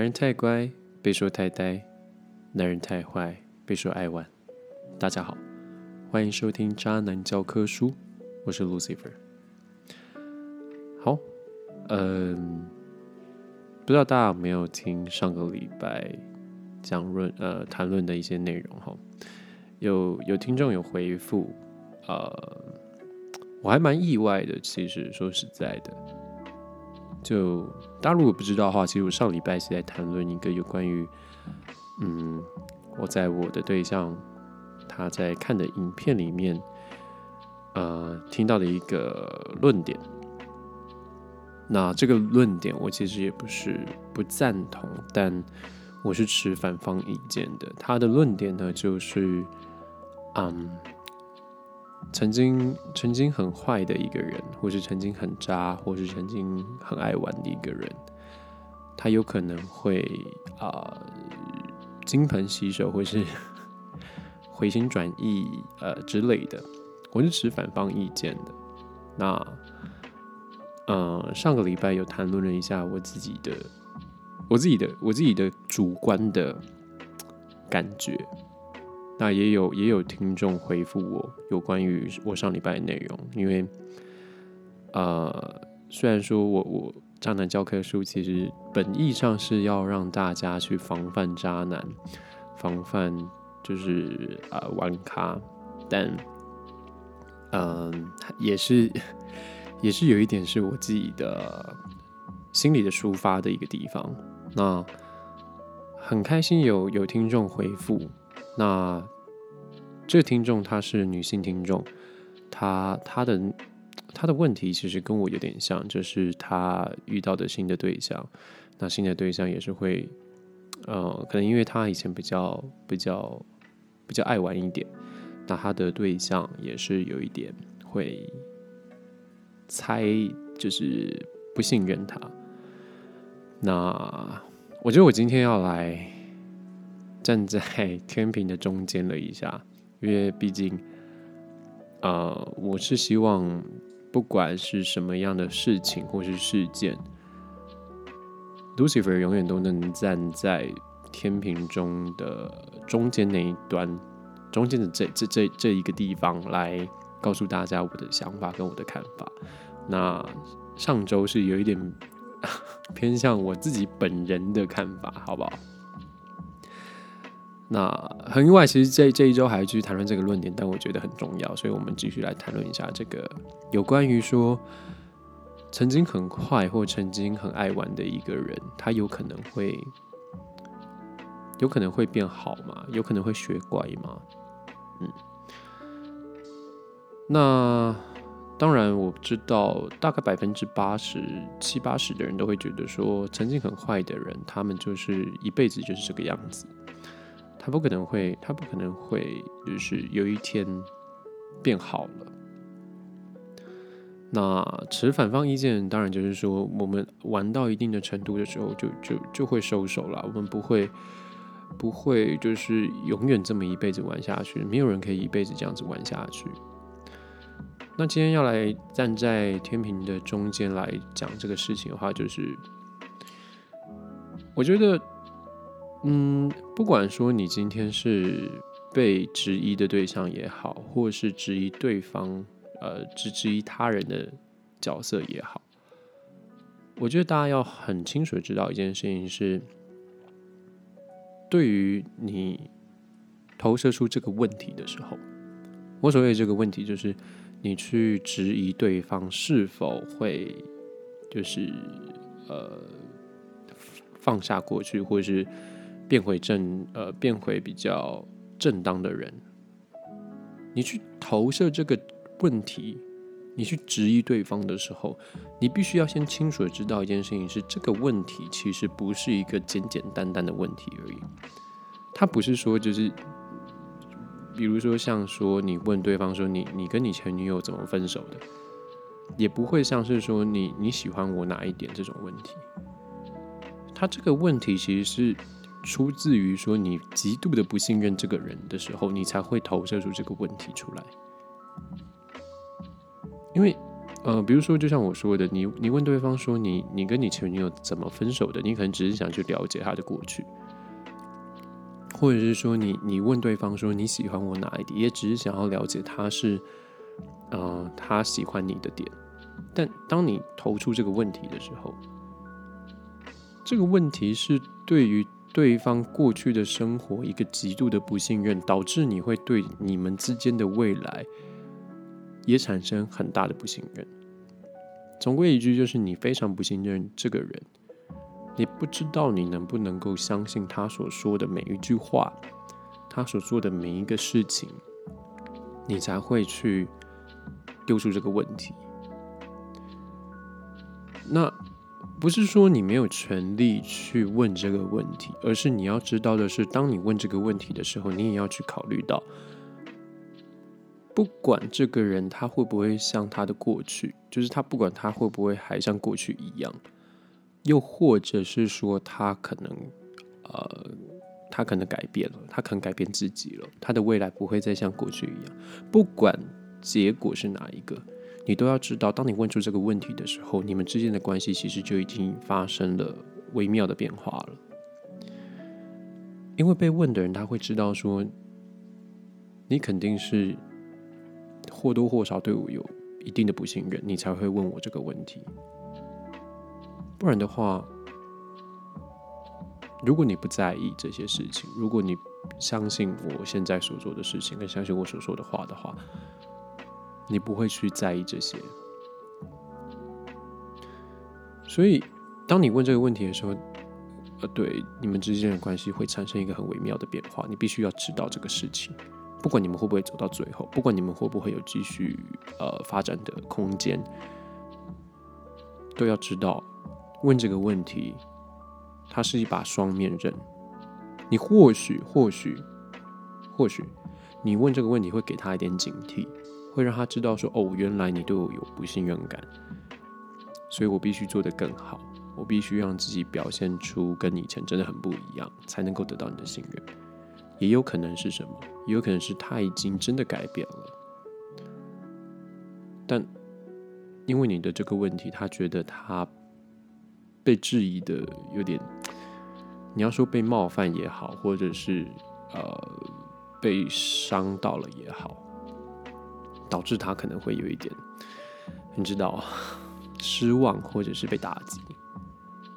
男人太乖，被说太呆；男人太坏，被说爱玩。大家好，欢迎收听《渣男教科书》，我是 Lucifer。好，嗯，不知道大家有没有听上个礼拜讲论呃谈论的一些内容哈？有有听众有回复，呃，我还蛮意外的，其实说实在的。就大家如果不知道的话，其实我上礼拜是在谈论一个有关于，嗯，我在我的对象他在看的影片里面，呃，听到的一个论点。那这个论点我其实也不是不赞同，但我是持反方意见的。他的论点呢，就是，嗯。曾经曾经很坏的一个人，或是曾经很渣，或是曾经很爱玩的一个人，他有可能会啊金盆洗手，或是 回心转意呃之类的。我是持反方意见的。那呃上个礼拜有谈论了一下我自己的我自己的我自己的主观的感觉。那也有也有听众回复我有关于我上礼拜的内容，因为呃，虽然说我我渣男教科书其实本意上是要让大家去防范渣男，防范就是啊玩咖，但嗯也是也是有一点是我自己的心里的抒发的一个地方。那很开心有有听众回复。那这个听众她是女性听众，她她的她的问题其实跟我有点像，就是她遇到的新的对象，那新的对象也是会，呃，可能因为她以前比较比较比较爱玩一点，那她的对象也是有一点会猜，就是不信任她。那我觉得我今天要来。站在天平的中间了一下，因为毕竟，呃，我是希望不管是什么样的事情或是事件，Lucifer 永远都能站在天平中的中间那一端，中间的这这这这一个地方来告诉大家我的想法跟我的看法。那上周是有一点 偏向我自己本人的看法，好不好？那很意外，其实这这一周还继续谈论这个论点，但我觉得很重要，所以我们继续来谈论一下这个有关于说曾经很坏或曾经很爱玩的一个人，他有可能会有可能会变好吗？有可能会学乖吗？嗯，那当然我知道，大概百分之八十七八十的人都会觉得说，曾经很坏的人，他们就是一辈子就是这个样子。不可能会，他不可能会，就是有一天变好了。那持反方意见，当然就是说，我们玩到一定的程度的时候，就就就会收手了。我们不会不会就是永远这么一辈子玩下去，没有人可以一辈子这样子玩下去。那今天要来站在天平的中间来讲这个事情的话，就是我觉得。嗯，不管说你今天是被质疑的对象也好，或是质疑对方，呃，质质疑他人的角色也好，我觉得大家要很清楚知道一件事情是，对于你投射出这个问题的时候，我所谓这个问题就是你去质疑对方是否会，就是呃放下过去，或是。变回正呃，变回比较正当的人。你去投射这个问题，你去质疑对方的时候，你必须要先清楚的知道一件事情：是这个问题其实不是一个简简单单的问题而已。他不是说就是，比如说像说你问对方说你你跟你前女友怎么分手的，也不会像是说你你喜欢我哪一点这种问题。他这个问题其实是。出自于说你极度的不信任这个人的时候，你才会投射出这个问题出来。因为呃，比如说，就像我说的，你你问对方说你你跟你前女友怎么分手的，你可能只是想去了解他的过去，或者是说你你问对方说你喜欢我哪一点，也只是想要了解他是呃他喜欢你的点。但当你投出这个问题的时候，这个问题是对于对方过去的生活一个极度的不信任，导致你会对你们之间的未来。也产生很大的不信任。总归一句，就是你非常不信任这个人，你不知道你能不能够相信他所说的每一句话，他所做的每一个事情，你才会去丢出这个问题。那不是说你没有权利去问这个问题，而是你要知道的是，当你问这个问题的时候，你也要去考虑到。不管这个人他会不会像他的过去，就是他不管他会不会还像过去一样，又或者是说他可能，呃，他可能改变了，他可能改变自己了，他的未来不会再像过去一样。不管结果是哪一个，你都要知道，当你问出这个问题的时候，你们之间的关系其实就已经发生了微妙的变化了。因为被问的人他会知道说，你肯定是。或多或少对我有一定的不信任，你才会问我这个问题。不然的话，如果你不在意这些事情，如果你相信我现在所做的事情，跟相信我所说的话的话，你不会去在意这些。所以，当你问这个问题的时候，呃，对你们之间的关系会产生一个很微妙的变化，你必须要知道这个事情。不管你们会不会走到最后，不管你们会不会有继续呃发展的空间，都要知道，问这个问题，它是一把双面刃。你或许或许或许，你问这个问题会给他一点警惕，会让他知道说，哦，原来你对我有不信任感，所以我必须做得更好，我必须让自己表现出跟以前真的很不一样，才能够得到你的信任。也有可能是什么？也有可能是他已经真的改变了，但因为你的这个问题，他觉得他被质疑的有点，你要说被冒犯也好，或者是呃被伤到了也好，导致他可能会有一点，你知道，失望或者是被打击。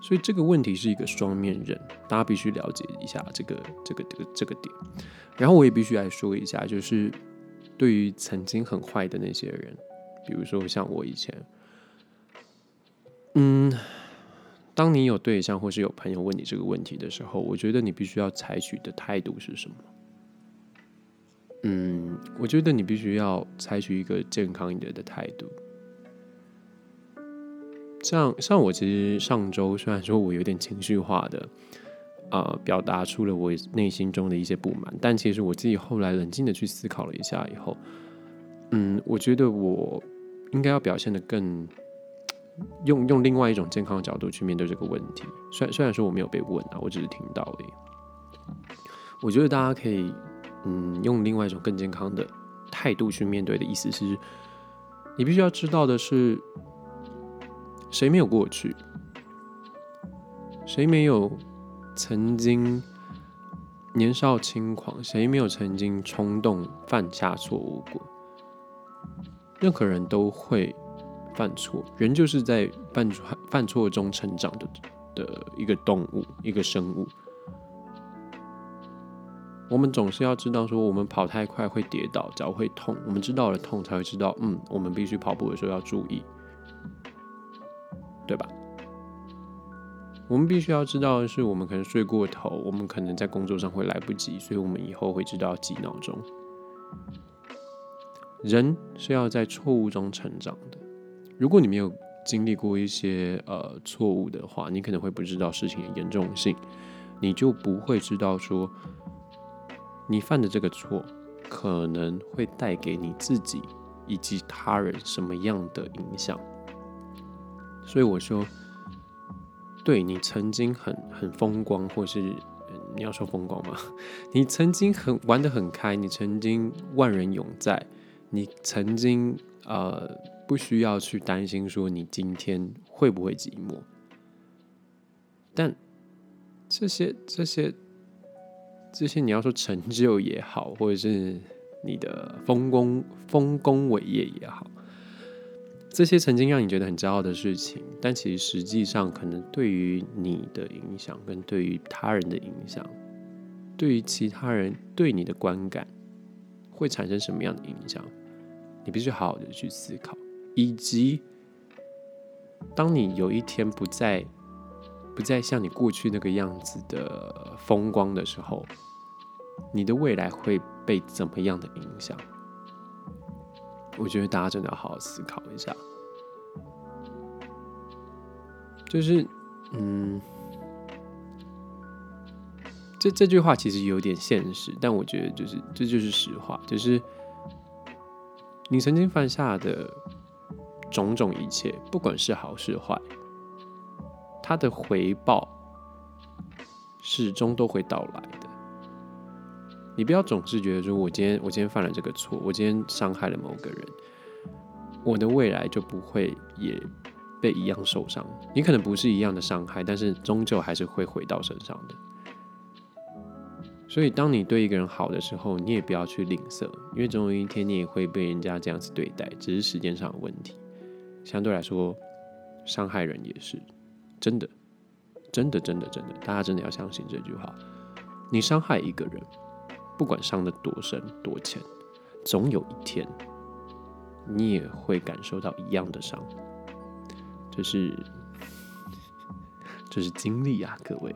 所以这个问题是一个双面人，大家必须了解一下这个这个这个这个点。然后我也必须来说一下，就是对于曾经很坏的那些人，比如说像我以前，嗯，当你有对象或是有朋友问你这个问题的时候，我觉得你必须要采取的态度是什么？嗯，我觉得你必须要采取一个健康一点的态度。像像我其实上周虽然说我有点情绪化的，呃，表达出了我内心中的一些不满，但其实我自己后来冷静的去思考了一下以后，嗯，我觉得我应该要表现的更用用另外一种健康的角度去面对这个问题。虽然虽然说我没有被问啊，我只是听到而已。我觉得大家可以嗯用另外一种更健康的态度去面对的意思是，你必须要知道的是。谁没有过去？谁没有曾经年少轻狂？谁没有曾经冲动犯下错误过？任何人都会犯错，人就是在犯错犯错中成长的的一个动物，一个生物。我们总是要知道，说我们跑太快会跌倒，脚会痛。我们知道了痛，才会知道，嗯，我们必须跑步的时候要注意。对吧？我们必须要知道的是，我们可能睡过头，我们可能在工作上会来不及，所以我们以后会知道记闹钟。人是要在错误中成长的。如果你没有经历过一些呃错误的话，你可能会不知道事情的严重性，你就不会知道说你犯的这个错可能会带给你自己以及他人什么样的影响。所以我说，对你曾经很很风光，或是你要说风光吗？你曾经很玩得很开，你曾经万人永在，你曾经呃不需要去担心说你今天会不会寂寞。但这些这些这些，你要说成就也好，或者是你的丰功丰功伟业也好，这些曾经让你觉得很骄傲的事情，但其实实际上可能对于你的影响，跟对于他人的影响，对于其他人对你的观感，会产生什么样的影响？你必须好好的去思考。以及，当你有一天不再不再像你过去那个样子的风光的时候，你的未来会被怎么样的影响？我觉得大家真的要好好思考一下。就是，嗯，这这句话其实有点现实，但我觉得就是这就是实话，就是你曾经犯下的。种种一切，不管是好是坏，它的回报始终都会到来的。你不要总是觉得说，我今天我今天犯了这个错，我今天伤害了某个人，我的未来就不会也被一样受伤。你可能不是一样的伤害，但是终究还是会回到身上的。所以，当你对一个人好的时候，你也不要去吝啬，因为总有一天你也会被人家这样子对待，只是时间上的问题。相对来说，伤害人也是真的，真的，真的，真的，大家真的要相信这句话。你伤害一个人，不管伤的多深多浅，总有一天，你也会感受到一样的伤。这是，这是经历啊，各位。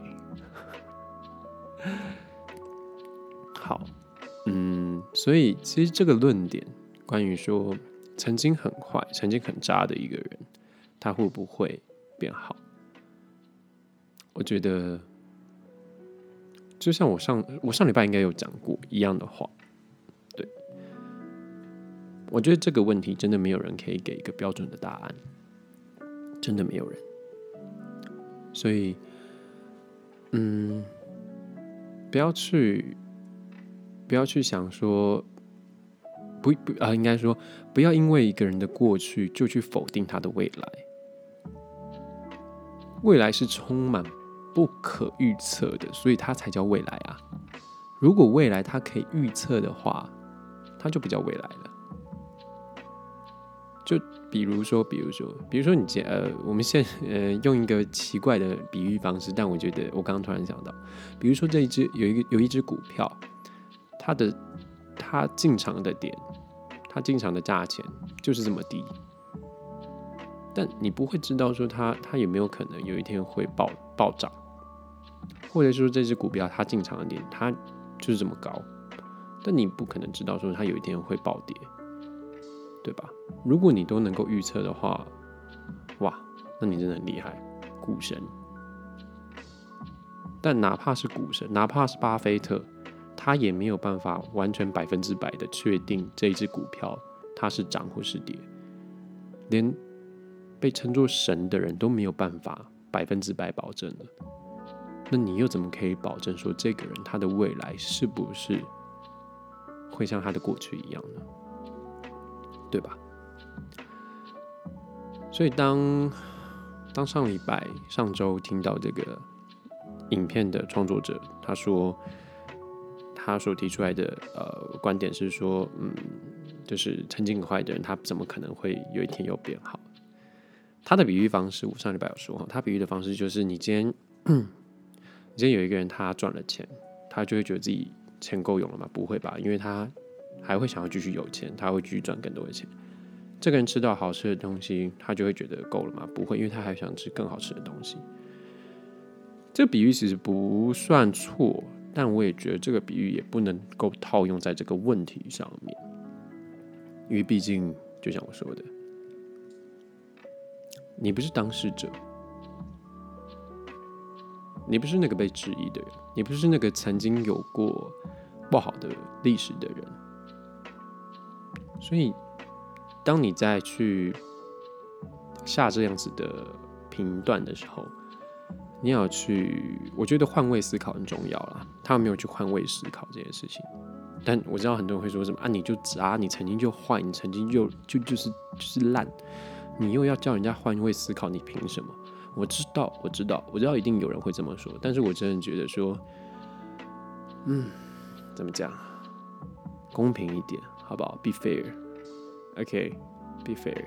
好，嗯，所以其实这个论点，关于说。曾经很坏、曾经很渣的一个人，他会不会变好？我觉得，就像我上我上礼拜应该有讲过一样的话，对，我觉得这个问题真的没有人可以给一个标准的答案，真的没有人。所以，嗯，不要去，不要去想说。不不啊，应该说不要因为一个人的过去就去否定他的未来。未来是充满不可预测的，所以它才叫未来啊。如果未来它可以预测的话，它就不叫未来了。就比如说，比如说，比如说，你呃，我们现呃用一个奇怪的比喻方式，但我觉得我刚刚突然想到，比如说这一只有一个有一只股票，它的。它进场的点，它进场的价钱就是这么低，但你不会知道说它它有没有可能有一天会暴暴涨，或者说这只股票它进场的点它就是这么高，但你不可能知道说它有一天会暴跌，对吧？如果你都能够预测的话，哇，那你真的很厉害，股神。但哪怕是股神，哪怕是巴菲特。他也没有办法完全百分之百的确定这一只股票它是涨或是跌，连被称作神的人都没有办法百分之百保证了。那你又怎么可以保证说这个人他的未来是不是会像他的过去一样呢？对吧？所以当当上礼拜上周听到这个影片的创作者他说。他所提出来的呃观点是说，嗯，就是曾经很坏的人，他怎么可能会有一天又变好？他的比喻方式，我上礼拜有说哈，他比喻的方式就是，你今天，你今天有一个人他赚了钱，他就会觉得自己钱够用了吗？不会吧，因为他还会想要继续有钱，他会继续赚更多的钱。这个人吃到好吃的东西，他就会觉得够了吗？不会，因为他还想吃更好吃的东西。这个比喻其实不算错。但我也觉得这个比喻也不能够套用在这个问题上面，因为毕竟就像我说的，你不是当事者，你不是那个被质疑的人，你不是那个曾经有过不好的历史的人，所以当你在去下这样子的评断的时候。你要去，我觉得换位思考很重要啦。他没有去换位思考这件事情，但我知道很多人会说什么啊，你就渣，你曾经就坏，你曾经就就就是就是烂，你又要叫人家换位思考，你凭什么？我知道，我知道，我知道，一定有人会这么说，但是我真的觉得说，嗯，怎么讲？公平一点，好不好？Be fair，OK，Be fair。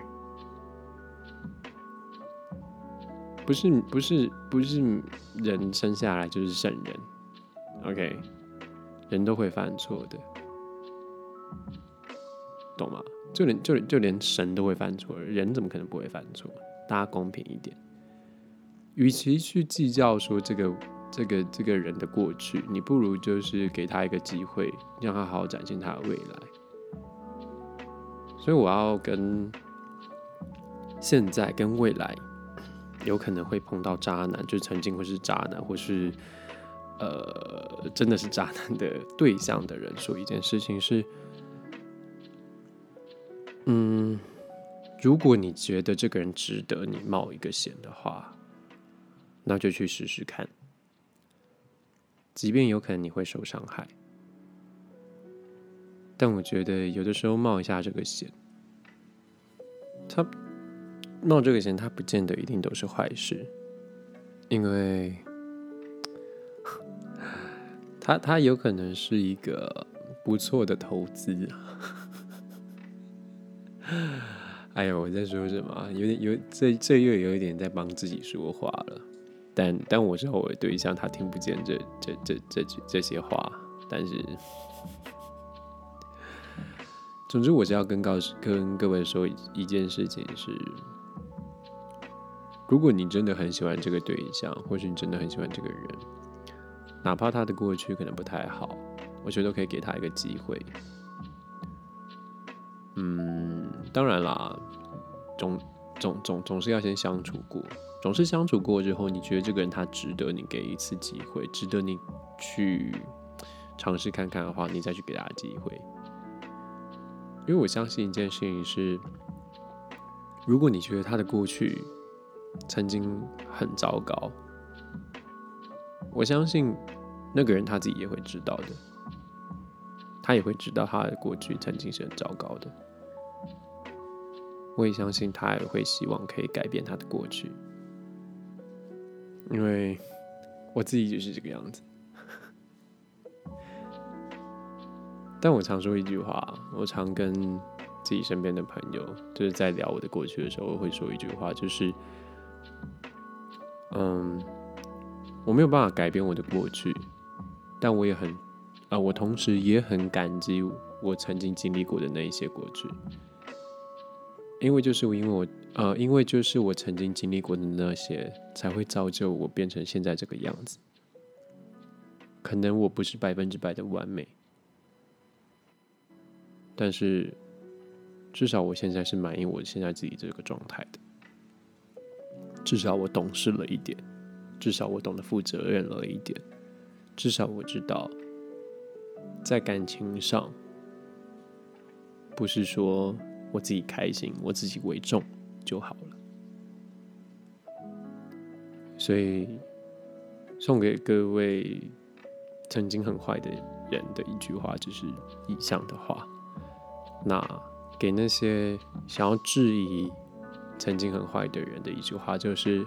不是不是不是人生下来就是圣人，OK，人都会犯错的，懂吗？就连就连就连神都会犯错，人怎么可能不会犯错？大家公平一点，与其去计较说这个这个这个人的过去，你不如就是给他一个机会，让他好好展现他的未来。所以我要跟现在跟未来。有可能会碰到渣男，就曾经会是渣男，或是呃，真的是渣男的对象的人说一件事情是：嗯，如果你觉得这个人值得你冒一个险的话，那就去试试看，即便有可能你会受伤害，但我觉得有的时候冒一下这个险，他。冒这个险，他不见得一定都是坏事，因为，他他有可能是一个不错的投资。哎呦，我在说什么？有点有这这又有一点在帮自己说话了。但但我知道我的对象他听不见这这这这句这些话，但是，总之我是要跟告跟各位说一件事情是。如果你真的很喜欢这个对象，或是你真的很喜欢这个人，哪怕他的过去可能不太好，我觉得都可以给他一个机会。嗯，当然啦，总总总总是要先相处过，总是相处过之后，你觉得这个人他值得你给一次机会，值得你去尝试看看的话，你再去给他机会。因为我相信一件事情是，如果你觉得他的过去，曾经很糟糕，我相信那个人他自己也会知道的，他也会知道他的过去曾经是很糟糕的。我也相信他也会希望可以改变他的过去，因为我自己就是这个样子。但我常说一句话，我常跟自己身边的朋友就是在聊我的过去的时候，我会说一句话，就是。嗯，我没有办法改变我的过去，但我也很，啊，我同时也很感激我曾经经历过的那一些过去，因为就是因为我，呃，因为就是我曾经经历过的那些，才会造就我变成现在这个样子。可能我不是百分之百的完美，但是至少我现在是满意我现在自己这个状态的。至少我懂事了一点，至少我懂得负责任了一点，至少我知道，在感情上，不是说我自己开心，我自己为重就好了。所以，送给各位曾经很坏的人的一句话，就是以上的话。那给那些想要质疑。曾经很坏的人的一句话就是：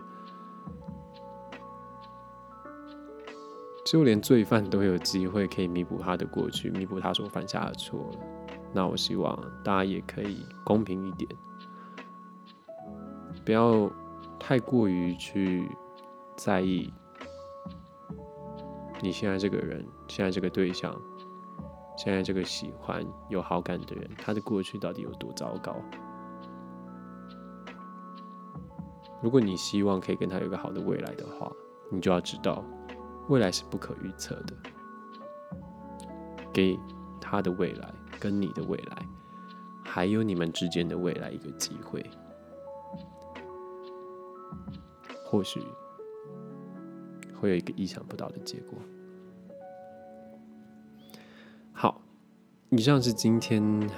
就连罪犯都有机会可以弥补他的过去，弥补他所犯下的错。那我希望大家也可以公平一点，不要太过于去在意你现在这个人、现在这个对象、现在这个喜欢有好感的人，他的过去到底有多糟糕。如果你希望可以跟他有个好的未来的话，你就要知道，未来是不可预测的。给他的未来，跟你的未来，还有你们之间的未来一个机会，或许会有一个意想不到的结果。好，以上是今天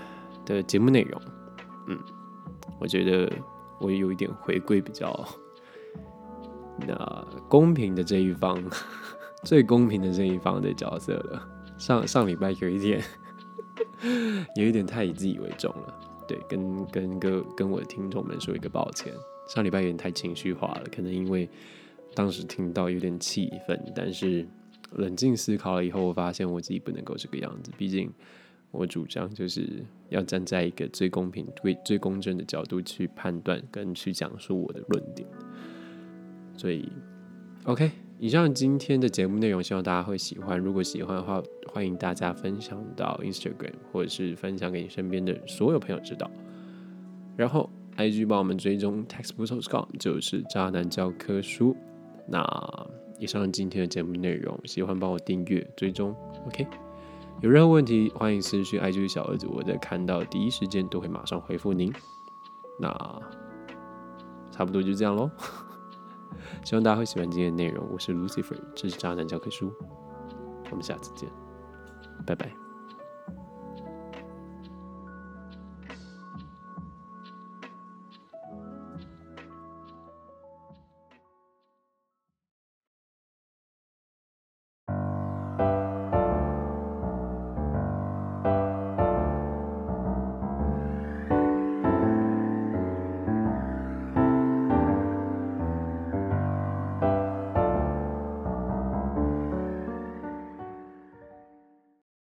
的节目内容。嗯，我觉得。我有一点回归比较那公平的这一方，最公平的这一方的角色了。上上礼拜有一点 有一点太以自己为重了。对，跟跟各跟我的听众们说一个抱歉，上礼拜有点太情绪化了，可能因为当时听到有点气愤，但是冷静思考了以后，我发现我自己不能够这个样子，毕竟我主张就是要站在一个最公平、最最公正的角度去判断跟去讲述我的论点，所以 OK。以上今天的节目内容，希望大家会喜欢。如果喜欢的话，欢迎大家分享到 Instagram，或者是分享给你身边的所有朋友知道。然后 IG 帮我们追踪 Textbook.com，就是渣男教科书。那以上今天的节目内容，喜欢帮我订阅追踪。OK，有任何问题欢迎私讯 IG 小儿子，我在看到第一时间都会马上回复您。那差不多就这样喽。希望大家会喜欢今天的内容。我是 Lucifer，这是渣男教科书。我们下次见，拜拜。